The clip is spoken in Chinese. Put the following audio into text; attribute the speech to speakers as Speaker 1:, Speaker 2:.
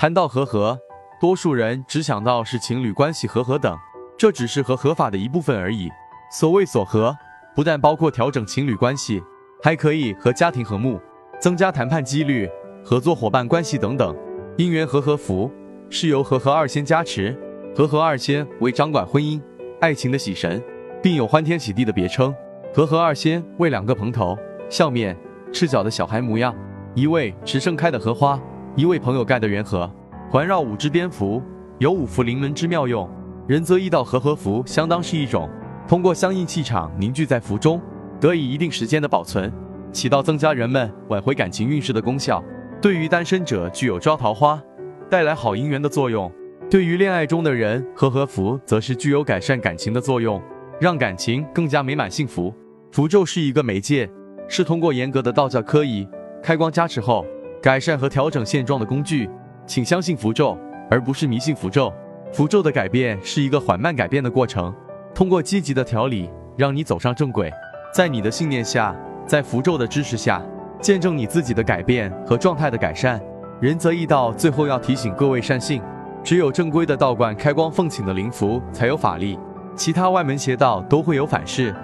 Speaker 1: 谈到和合，多数人只想到是情侣关系和合等，这只是和合法的一部分而已。所谓所合，不但包括调整情侣关系，还可以和家庭和睦，增加谈判几率、合作伙伴关系等等。姻缘和合符是由和合二仙加持，和合二仙为掌管婚姻、爱情的喜神，并有欢天喜地的别称。和合二仙为两个蓬头、笑面、赤脚的小孩模样，一位持盛开的荷花，一位朋友盖的圆盒，环绕五只蝙蝠，有五福临门之妙用。仁则易道和合符相当是一种，通过相应气场凝聚在符中，得以一定时间的保存，起到增加人们挽回感情运势的功效。对于单身者具有招桃花、带来好姻缘的作用；对于恋爱中的人，和合符则是具有改善感情的作用，让感情更加美满幸福。符咒是一个媒介，是通过严格的道教科仪开光加持后，改善和调整现状的工具。请相信符咒，而不是迷信符咒。符咒的改变是一个缓慢改变的过程，通过积极的调理，让你走上正轨。在你的信念下，在符咒的支持下。见证你自己的改变和状态的改善，仁则易道。最后要提醒各位善信，只有正规的道观开光奉请的灵符才有法力，其他外门邪道都会有反噬。